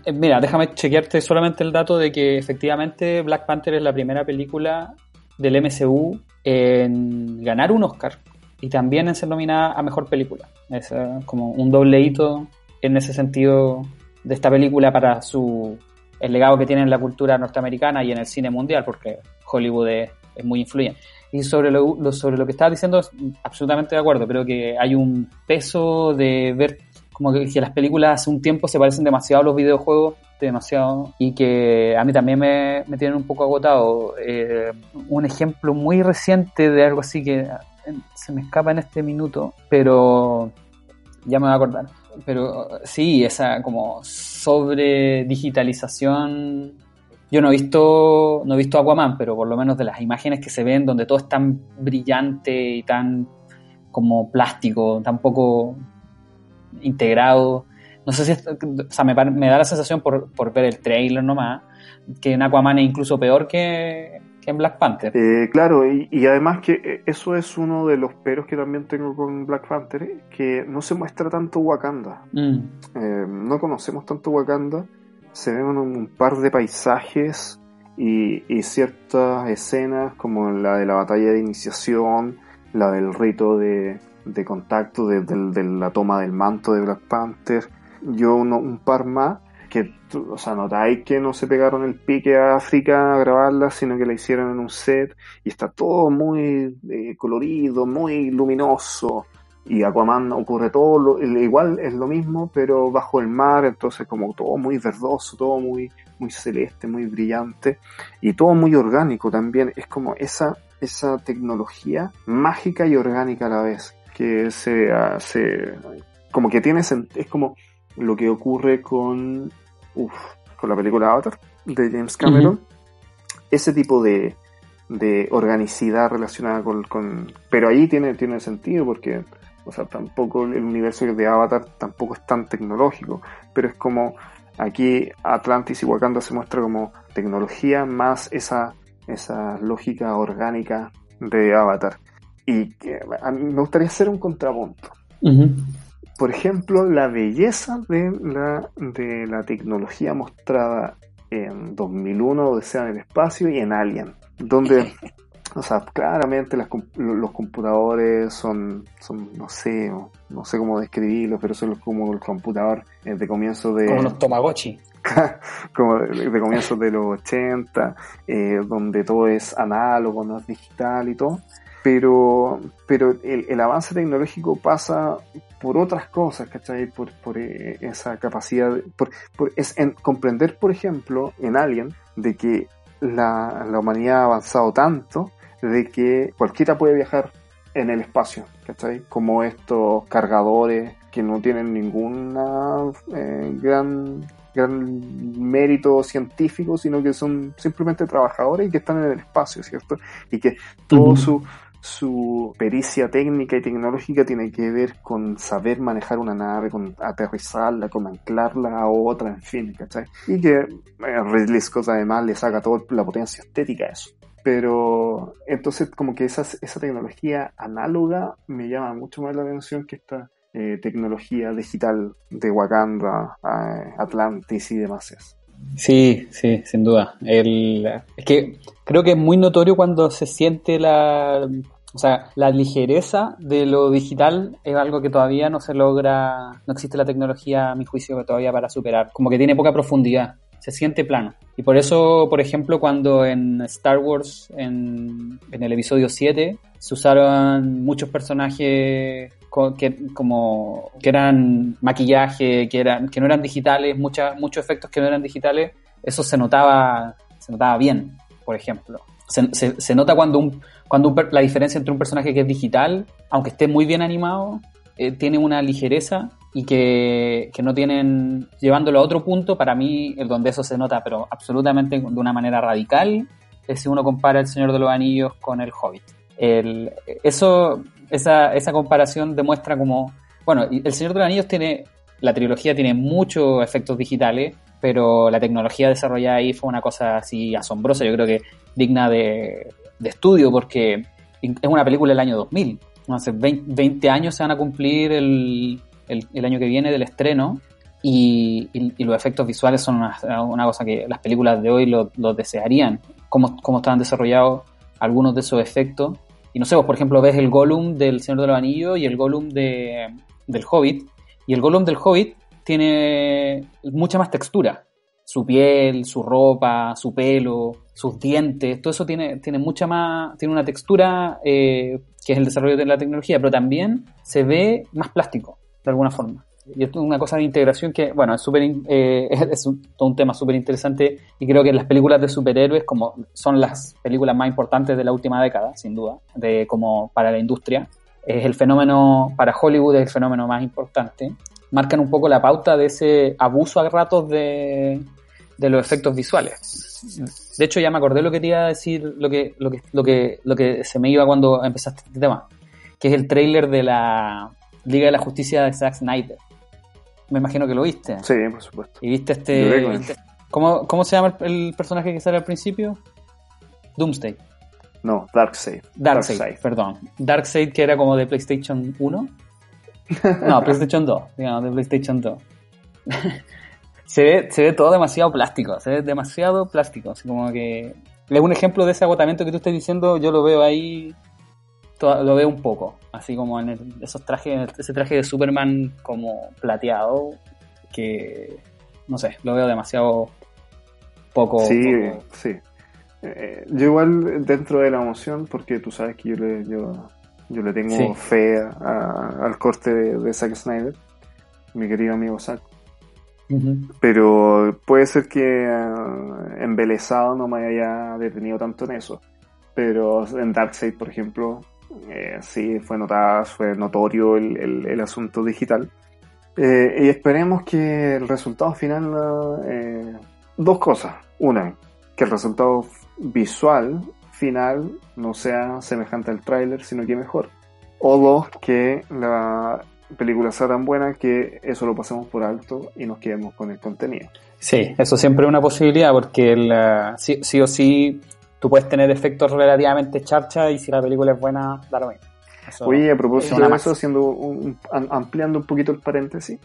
Eh, mira, déjame chequearte solamente el dato de que efectivamente Black Panther es la primera película del MCU en ganar un Oscar y también en ser nominada a Mejor Película. Es eh, como un doble hito en ese sentido de esta película para su el legado que tiene en la cultura norteamericana y en el cine mundial, porque Hollywood es, muy influyente. Y sobre lo, sobre lo que estabas diciendo, absolutamente de acuerdo. Creo que hay un peso de ver como que, las películas hace un tiempo se parecen demasiado a los videojuegos, demasiado, y que a mí también me, me tienen un poco agotado. Eh, un ejemplo muy reciente de algo así que se me escapa en este minuto, pero ya me voy a acordar pero sí, esa como sobre digitalización. Yo no he visto, no he visto Aquaman, pero por lo menos de las imágenes que se ven, donde todo es tan brillante y tan como plástico, tan poco integrado. No sé si, o sea, me, me, da la sensación por, por ver el trailer nomás, que en Aquaman es incluso peor que, en Black Panther. Eh, claro, y, además que eh, eso es uno de los peros que también tengo con Black Panther, que no se muestra tanto Wakanda. Mm. Eh, no conocemos tanto Wakanda, se ven un, par de paisajes y, ciertas escenas como la de la batalla de iniciación, la del rito de, contacto de, la toma del manto de Black Panther, yo un par más que, o sea, notáis que no se pegaron el pique a África a grabarla, sino que la hicieron en un set y está todo muy eh, colorido, muy luminoso. Y Aquaman ocurre todo lo, igual, es lo mismo, pero bajo el mar, entonces como todo muy verdoso, todo muy, muy celeste, muy brillante y todo muy orgánico también. Es como esa, esa tecnología mágica y orgánica a la vez, que se, hace como que tiene, es como lo que ocurre con, con la película Avatar de James Cameron. Ese tipo de, de organicidad relacionada con, Pero ahí tiene, tiene sentido porque, o sea, tampoco el universo de Avatar tampoco es tan tecnológico, pero es como aquí Atlantis y Wakanda se muestra como tecnología más esa, esa lógica orgánica de Avatar. y que a mí me gustaría hacer un contrapunto. Por ejemplo, la belleza de la, de la tecnología mostrada en 2001, Odisea en el espacio y en Alien, donde, o sea, claramente los computadores son, son, no sé, no sé cómo describirlos, pero son como el computador eh, de comienzo de... Como los Tomagotchi. como de, comienzo de los 80, eh, donde todo es análogo, no es digital y todo pero, pero el, avance tecnológico pasa por otras cosas, ¿cachai? Por, por eh, esa capacidad, por, es en comprender, por ejemplo, en Alien, de que la, la, humanidad ha avanzado tanto de que cualquiera puede viajar en el espacio, ¿cachai? Como estos cargadores que no tienen ninguna eh, gran gran mérito científico, sino que son simplemente trabajadores y que están en el espacio, ¿cierto? Y que todo su su pericia técnica y tecnológica tiene que ver con saber manejar una nave, con aterrizarla, con anclarla a otra, en fin, ¿cachai? Y que eh, Ridley Scott además le saca toda la potencia estética a eso. Pero entonces como que esa, esa tecnología análoga me llama mucho más la atención que esta eh, tecnología digital de Wakanda, eh, Atlantis y demás. Sí, sí, sin duda. El, es que creo que es muy notorio cuando se siente la, o sea, la ligereza de lo digital es algo que todavía no se logra, no existe la tecnología, a mi juicio, todavía para superar. Como que tiene poca profundidad, se siente plano. Y por eso, por ejemplo, cuando en Star Wars, en, en el episodio 7, se usaron muchos personajes que, como, que eran maquillaje, que, eran, que no eran digitales, muchos efectos que no eran digitales, eso se notaba, se notaba bien, por ejemplo. Se, se, nota cuando, un, cuando la diferencia entre un personaje que es digital, aunque esté muy bien animado, eh, tiene una ligereza y que, que, no tienen, llevándolo a otro punto, para mí, el donde eso se nota, pero absolutamente de una manera radical, es si uno compara El Señor de los Anillos con El Hobbit. El, eso esa, esa comparación demuestra como, bueno, El Señor de los Anillos tiene, la trilogía tiene muchos efectos digitales, pero la tecnología desarrollada ahí fue una cosa así asombrosa, yo creo que digna de, estudio, porque es una película del año 2000. Hace 20, años se van a cumplir el, el, año que viene del estreno y, los efectos visuales son una, cosa que las películas de hoy lo, desearían. Cómo, cómo estaban desarrollados algunos de esos efectos y no sé, vos por ejemplo ves el Gollum del Señor de los y el Gollum de, del Hobbit. Y el Gollum del Hobbit tiene mucha más textura. Su piel, su ropa, su pelo, sus dientes, todo eso tiene, tiene mucha más, tiene una textura eh, que es el desarrollo de la tecnología, pero también se ve más plástico, de alguna forma. Y esto es una cosa de integración que, bueno, es, super, eh, es un, un tema súper interesante y creo que las películas de superhéroes, como son las películas más importantes de la última década, sin duda, de como para la industria, es el fenómeno, para Hollywood es el fenómeno más importante, marcan un poco la pauta de ese abuso a ratos de, de los efectos visuales. De hecho, ya me acordé lo que te iba a decir, lo que, lo que, lo que, lo que se me iba cuando empezaste este tema, que es el tráiler de la Liga de la Justicia de Zack Snyder me imagino que lo viste. Sí, por supuesto. ¿Y viste este... ¿Cómo, ¿Cómo se llama el, personaje que sale al principio? Doomsday. No, Darkseid. Darkseid, Darkseid. perdón. Darkseid que era como de PlayStation 1. No, PlayStation 2, digamos, de PlayStation 2. se, ve, se ve todo demasiado plástico, se ve demasiado plástico. Así como que... Un ejemplo de ese agotamiento que tú estás diciendo, yo lo veo ahí lo veo un poco, así como en esos trajes, ese traje de Superman como plateado, que no sé, lo veo demasiado poco. Sí, sí. Eh, yo igual dentro de la emoción, porque tú sabes que yo le, yo, yo le tengo fe al corte de, Zack Snyder, mi querido amigo Zack. Pero puede ser que uh, embelesado no me haya detenido tanto en eso. Pero en Darkseid, por ejemplo, eh, sí, fue notada, fue notorio el, el, asunto digital. Eh, y esperemos que el resultado final, eh, dos cosas. Una, que el resultado visual final no sea semejante al tráiler, sino que mejor. O dos, que la película sea tan buena que eso lo pasemos por alto y nos quedemos con el contenido. Sí, eso siempre es una posibilidad porque el, sí, sí o sí tú puedes tener efectos relativamente charcha y si la película es buena, da lo mismo. Oye, a propósito de eso, haciendo un, ampliando un poquito el paréntesis,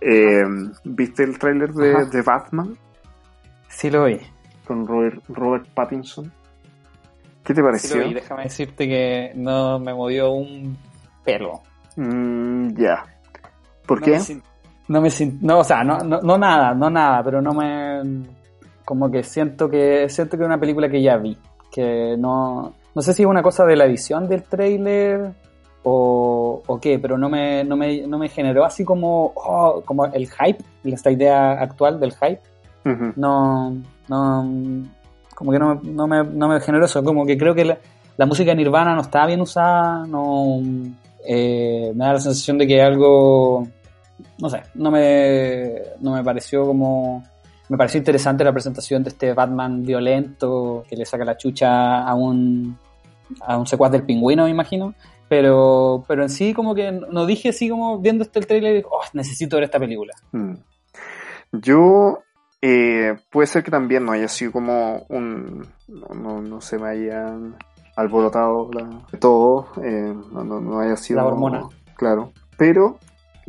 eh, ¿viste el tráiler de, de, Batman? Sí lo vi. Con Robert, Robert Pattinson. ¿Qué te pareció? Sí Déjame decirte que no me movió un pelo. Mm, ya. ¿Por qué? no me no, o sea, no, no, no nada, no nada, pero no me como que siento que siento que es una película que ya vi, que no no sé si es una cosa de la edición del trailer o, o qué, pero no me, no me, no me generó así como, oh, como el hype, esta idea actual del hype. No, no, como que no, no, me, no me generó eso, como que creo que la, la música Nirvana no está bien usada, no, eh, me da la sensación de que algo, no sé, no me, no me pareció como, me pareció interesante la presentación de este Batman violento que le saca la chucha a un, a un secuaz del pingüino, me imagino. Pero, pero en sí, como que no dije así como viendo este trailer, oh, necesito ver esta película. Mm. Yo, eh, puede ser que también no haya sido como un, no, no, se me hayan alborotado la, todo, eh, no, no, haya sido... La hormona. Claro, pero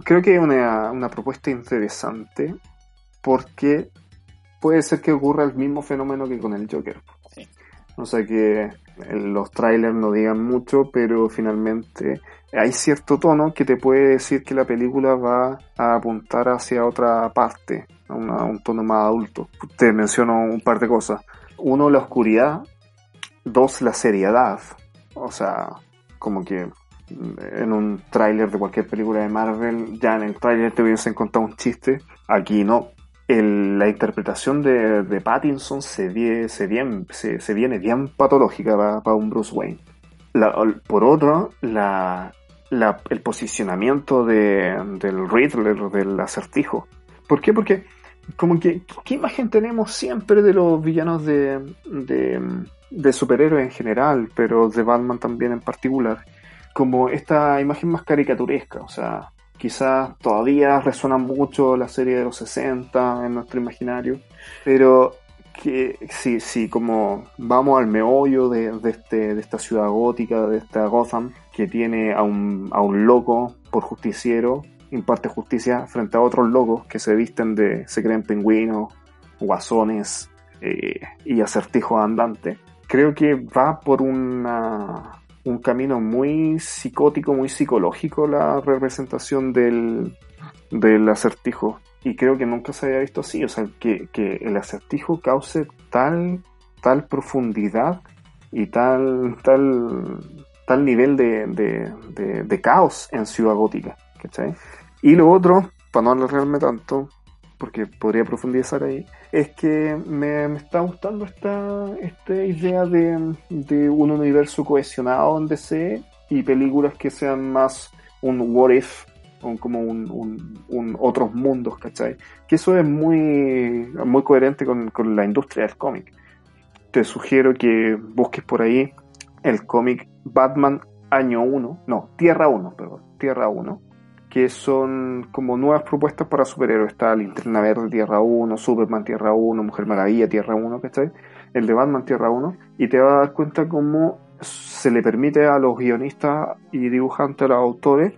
creo que es una, una propuesta interesante porque puede ser que ocurra el mismo fenómeno que con el Joker. O sea que los trailers no digan mucho, pero finalmente hay cierto tono que te puede decir que la película va a apuntar hacia otra parte, a, un tono más adulto. Te menciono un par de cosas. Uno, la oscuridad. Dos, la seriedad. O sea, como que en un tráiler de cualquier película de Marvel, ya en el tráiler te hubiesen contado un chiste. Aquí no la interpretación de, de Pattinson se, se, bien, se, viene bien patológica para, un Bruce Wayne. por otro, la, el posicionamiento de, del Riddler, del acertijo. ¿Por qué? Porque como que, ¿qué imagen tenemos siempre de los villanos de, de, de superhéroes en general, pero de Batman también en particular? Como esta imagen más caricaturesca, o sea, quizás todavía resuena mucho la serie de los 60 en nuestro imaginario, pero que sí, sí, como vamos al meollo de, este, de esta ciudad gótica, de esta Gotham, que tiene a un, a un loco por justiciero, imparte justicia frente a otros locos que se visten de, se creen pingüinos, guasones eh, y acertijos andantes. Creo que va por una un camino muy psicótico, muy psicológico la representación del, del acertijo. Y creo que nunca se había visto así, o sea, que, que el acertijo cause tal, tal profundidad y tal, tal, tal nivel de, de, de, caos en Ciudad Gótica. ¿cachai? Y lo otro, para no alargarme tanto, porque podría profundizar ahí, es que me, está gustando esta, esta idea de, un universo cohesionado en DC y películas que sean más un what if, o como un, otros mundos, ¿cachai? Que eso es muy, coherente con, con la industria del cómic. Te sugiero que busques por ahí el cómic Batman Año 1, no, Tierra 1, perdón, Tierra 1, que son como nuevas propuestas para superhéroes. Está Linterna Verde Tierra 1, Superman Tierra 1, Mujer Maravilla Tierra 1, ¿cachai? El de Batman Tierra 1, y te vas a dar cuenta cómo se le permite a los guionistas y dibujantes, a los autores,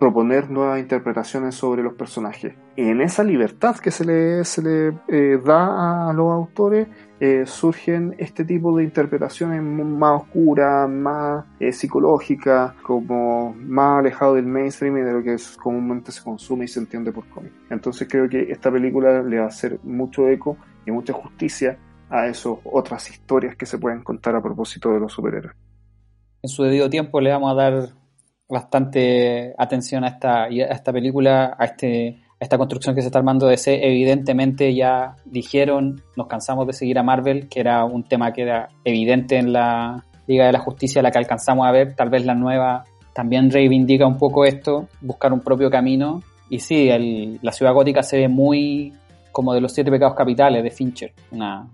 proponer nuevas interpretaciones sobre los personajes. En esa libertad que se le, se le eh, da a los autores, eh, surgen este tipo de interpretaciones más oscuras, más eh, psicológicas, como más alejado del mainstream y de lo que comúnmente se consume y se entiende por cómic. Entonces creo que esta película le va a hacer mucho eco y mucha justicia a esas otras historias que se pueden contar a propósito de los superhéroes. En su debido tiempo le vamos a dar bastante atención a esta, a esta película, a este esta construcción que se está armando de C, evidentemente ya dijeron, nos cansamos de seguir a Marvel, que era un tema que era evidente en la Liga de la Justicia, la que alcanzamos a ver, tal vez la nueva también reivindica un poco esto, buscar un propio camino. Y sí, la ciudad gótica se ve muy como de los siete pecados capitales de Fincher, una,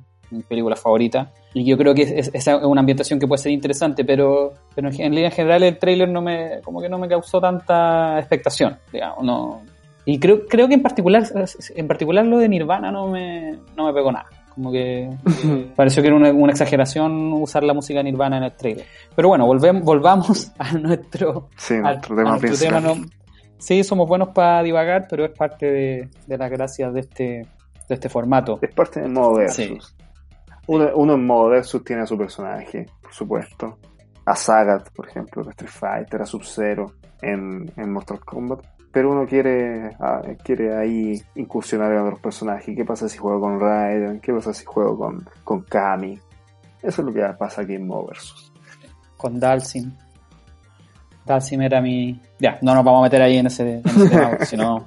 película favorita. Y yo creo que esa es, una ambientación que puede ser interesante, pero, pero en, en línea general el tráiler no me, como que no me causó tanta expectación, digamos, no, y creo, creo que en particular, en particular lo de Nirvana no me, no me pegó nada. Como que pareció que era una, una, exageración usar la música Nirvana en el trailer. Pero bueno, volvemos, volvamos a nuestro, sí, nuestro tema nuestro principal. tema, no- sí, somos buenos para divagar, pero es parte de, de las gracias de este, de este formato. Es parte del modo versus. Sí. Uno, uno en modo versus tiene a su personaje, por supuesto. A Sagat, por ejemplo, de Street Fighter, a Sub-Zero en, en Mortal Kombat. Pero uno quiere, ah, quiere ahí incursionar en otros personajes. ¿Qué pasa si juego con Raiden? ¿Qué pasa si juego con, con Kami? Eso es lo que pasa aquí en modo versus. Con Dalsim. Dalsim era mi. Ya, no nos vamos a meter ahí en ese, en ese no,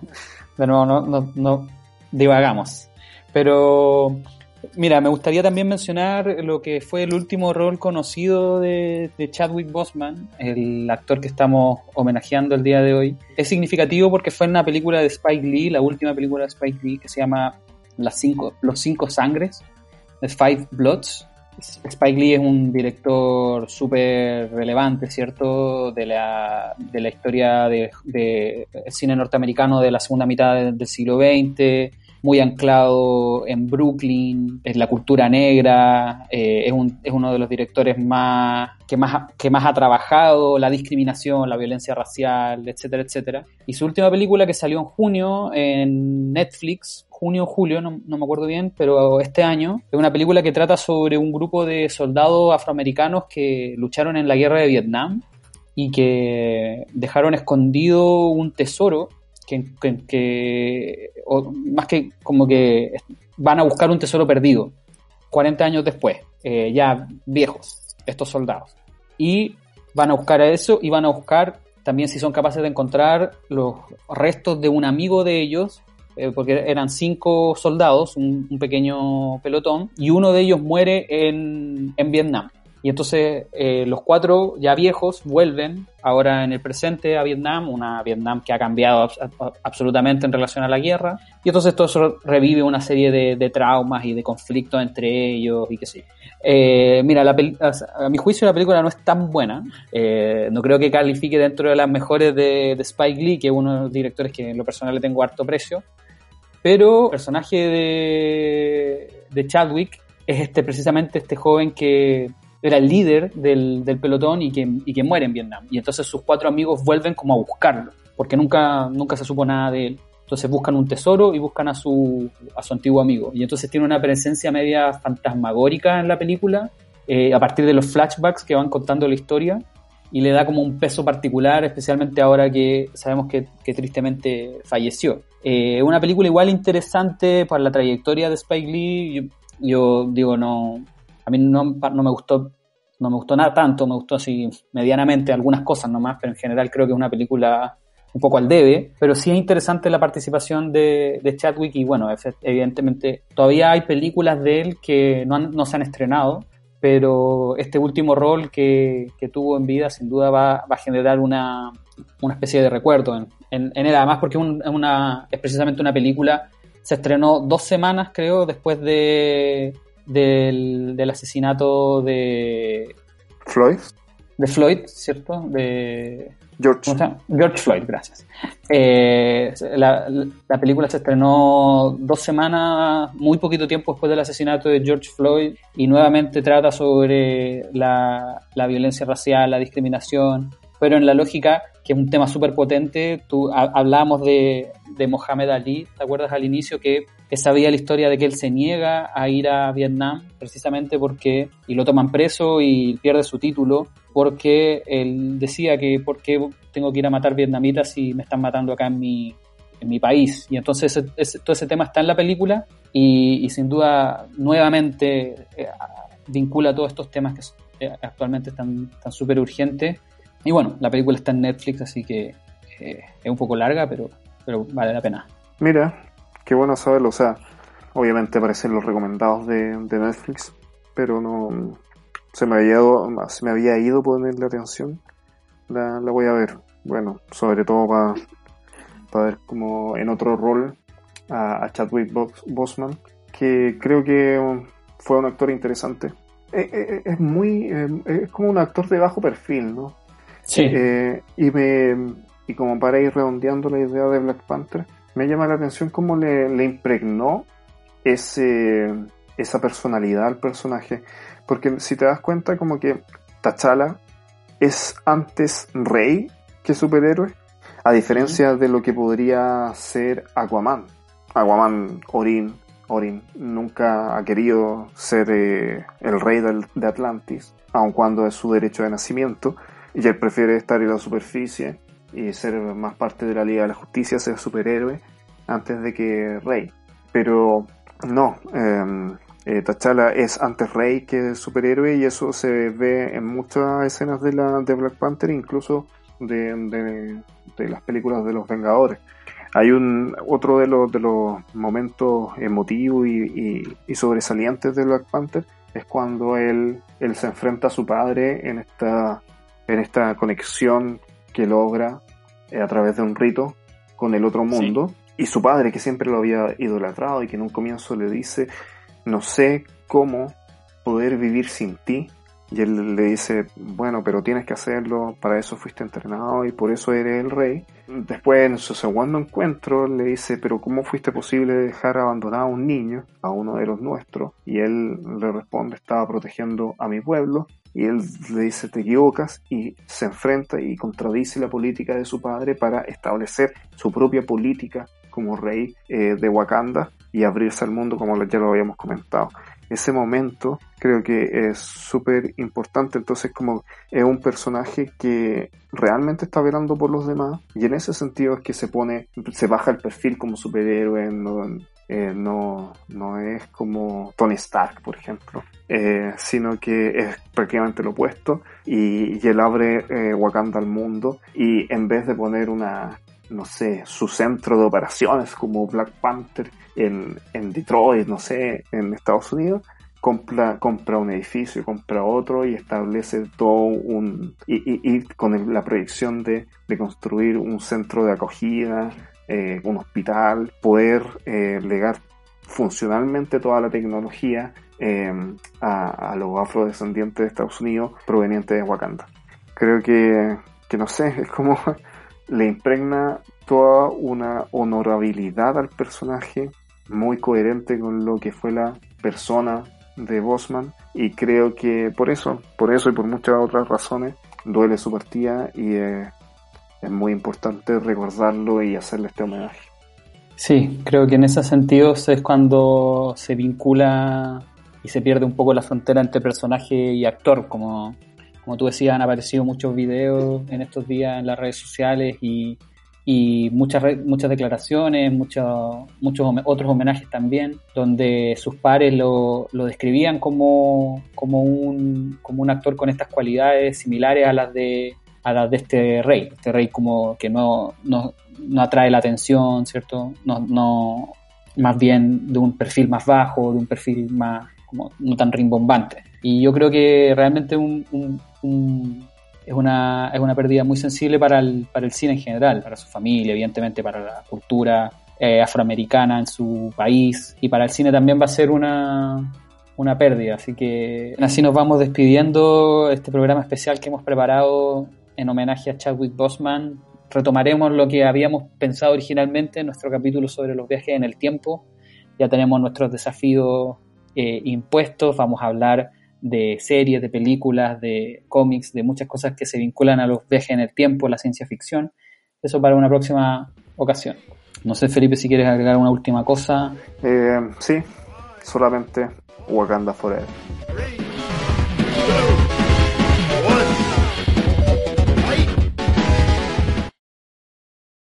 de nuevo no, no, no divagamos. Pero, mira, me gustaría también mencionar lo que fue el último rol conocido de, Chadwick Boseman, el actor que estamos homenajeando el día de hoy. Es significativo porque fue en una película de Spike Lee, la última película de Spike Lee, que se llama Las cinco, Los Cinco Sangres, The Five Bloods. Spike Lee es un director súper relevante, ¿cierto? De la, historia de, de cine norteamericano de la segunda mitad del, del siglo XX, muy anclado en Brooklyn, en la cultura negra, eh, es, un, es, uno de los directores más que, más que más ha trabajado la discriminación, la violencia racial, etcétera, etcétera. Y su última película que salió en junio en Netflix, junio o julio, no, no, me acuerdo bien, pero este año, es una película que trata sobre un grupo de soldados afroamericanos que lucharon en la guerra de Vietnam y que dejaron escondido un tesoro que, que, que o más que como que van a buscar un tesoro perdido 40 años después, eh, ya viejos, estos soldados. Y van a buscar a eso y van a buscar también si son capaces de encontrar los restos de un amigo de ellos eh, porque eran cinco soldados, un, un, pequeño pelotón, y uno de ellos muere en, en Vietnam. Y entonces eh, los cuatro ya viejos vuelven ahora en el presente a Vietnam, una Vietnam que ha cambiado abs absolutamente en relación a la guerra. Y entonces todo eso revive una serie de, de traumas y de conflictos entre ellos y qué sé. Eh, mira, la a mi juicio la película no es tan buena. Eh, no creo que califique dentro de las mejores de, de, Spike Lee, que es uno de los directores que en lo personal le tengo harto precio. Pero el personaje de, de Chadwick es este precisamente este joven que era el líder del, del pelotón y que, y que, muere en Vietnam. Y entonces sus cuatro amigos vuelven como a buscarlo, porque nunca, nunca se supo nada de él. Entonces buscan un tesoro y buscan a su, a su antiguo amigo. Y entonces tiene una presencia media fantasmagórica en la película, eh, a partir de los flashbacks que van contando la historia, y le da como un peso particular, especialmente ahora que sabemos que, que tristemente falleció. Eh, una película igual interesante para la trayectoria de Spike Lee. Yo digo, no, a mí no, no, me gustó no me gustó nada tanto, me gustó así medianamente algunas cosas nomás, pero en general creo que es una película un poco al debe, pero sí es interesante la participación de, de Chadwick y bueno, evidentemente todavía hay películas de él que no, han, no se han estrenado, pero este último rol que, que tuvo en vida sin duda va, va a generar una, una, especie de recuerdo en, en, en él, además porque un, una, es precisamente una película, se estrenó dos semanas creo después de del, del, asesinato de Floyd. De Floyd, ¿cierto? De George. George Floyd, gracias. Eh, la, la, película se estrenó dos semanas, muy poquito tiempo después del asesinato de George Floyd y nuevamente trata sobre la, la violencia racial, la discriminación, pero en la lógica, que es un tema súper potente, tú hablábamos de, de Mohamed Ali, ¿te acuerdas al inicio que, que, sabía la historia de que él se niega a ir a Vietnam precisamente porque, y lo toman preso y pierde su título, porque él decía que por qué tengo que ir a matar vietnamitas si me están matando acá en mi, en mi país. Y entonces ese, ese, todo ese tema está en la película y, y sin duda nuevamente eh, vincula todos estos temas que eh, actualmente están súper urgentes. Y bueno, la película está en Netflix, así que eh, es un poco larga, pero, pero vale la pena. Mira, qué bueno saberlo. O sea, obviamente aparecen los recomendados de, de Netflix, pero no se me había ido, se me había ido ponerle atención. La, la voy a ver. Bueno, sobre todo para pa ver como en otro rol a, a Chadwick Boseman, que creo que fue un actor interesante. Es, es, es muy, es como un actor de bajo perfil, ¿no? Sí. Eh, y, me, y como para ir redondeando la idea de Black Panther, me llama la atención cómo le, le impregnó ese, esa personalidad al personaje, porque si te das cuenta como que T'Challa es antes rey que superhéroe, a diferencia de lo que podría ser Aquaman. Aquaman, Orin, Orin nunca ha querido ser eh, el rey de Atlantis, aun cuando es su derecho de nacimiento, y él prefiere estar en la superficie y ser más parte de la Liga de la Justicia, ser superhéroe, antes de que rey. Pero no, eh, eh, T'Challa es antes rey que superhéroe y eso se ve en muchas escenas de, la, de Black Panther, incluso de, de, las películas de los Vengadores. Hay un otro de los, de los momentos emotivos y, y, sobresalientes de Black Panther es cuando él, él se enfrenta a su padre en esta, en esta conexión que logra eh, a través de un rito con el otro mundo. Y su padre, que siempre lo había idolatrado y que en un comienzo le dice, no sé cómo poder vivir sin ti. Y él le dice, bueno, pero tienes que hacerlo, para eso fuiste entrenado y por eso eres el rey. Después, en su segundo encuentro, le dice, pero ¿cómo fuiste posible dejar abandonado a un niño, a uno de los nuestros? Y él le responde, estaba protegiendo a mi pueblo. Y él le dice, te equivocas, y se enfrenta y contradice la política de su padre para establecer su propia política como rey eh, de Wakanda y abrirse al mundo como ya lo habíamos comentado. Ese momento creo que es súper importante, entonces como es un personaje que realmente está velando por los demás y en ese sentido es que se pone, se baja el perfil como superhéroe, no, eh, no, no es como Tony Stark, por ejemplo, eh, sino que es prácticamente lo opuesto y, y él abre eh, Wakanda al mundo y en vez de poner una no sé, su centro de operaciones como Black Panther en, en Detroit, no sé, en Estados Unidos, compra, compra un edificio, compra otro y establece todo un... y, y, con la proyección de, de, construir un centro de acogida, eh, un hospital, poder eh, legar funcionalmente toda la tecnología eh, a, los afrodescendientes de Estados Unidos provenientes de Wakanda. Creo que, que no sé, es como le impregna toda una honorabilidad al personaje, muy coherente con lo que fue la persona de Bosman y creo que por eso, por eso y por muchas otras razones, duele su partida y es muy importante recordarlo y hacerle este homenaje. Sí, creo que en ese sentido es cuando se vincula y se pierde un poco la frontera entre personaje y actor, como como tú decías, han aparecido muchos videos en estos días en las redes sociales y, y muchas, muchas declaraciones, muchos, muchos otros homenajes también, donde sus pares lo, lo describían como, como, un, como un actor con estas cualidades similares a las de a las de este rey, este rey como que no, no, no atrae la atención, ¿cierto? No, no, más bien de un perfil más bajo, de un perfil más como no tan rimbombante. Y yo creo que realmente un, es, una, es una pérdida muy sensible para el, para el cine en general, para su familia, evidentemente para la cultura eh, afroamericana en su país y para el cine también va a ser una, una pérdida. Así que así nos vamos despidiendo este programa especial que hemos preparado en homenaje a Chadwick Boseman. Retomaremos lo que habíamos pensado originalmente en nuestro capítulo sobre los viajes en el tiempo. Ya tenemos nuestros desafíos eh, impuestos, vamos a hablar de series, de películas, de cómics, de muchas cosas que se vinculan a los viajes en el tiempo, la ciencia ficción. Eso para una próxima ocasión. No sé, Felipe, si quieres agregar una última cosa. Eh, sí, solamente Wakanda Forever.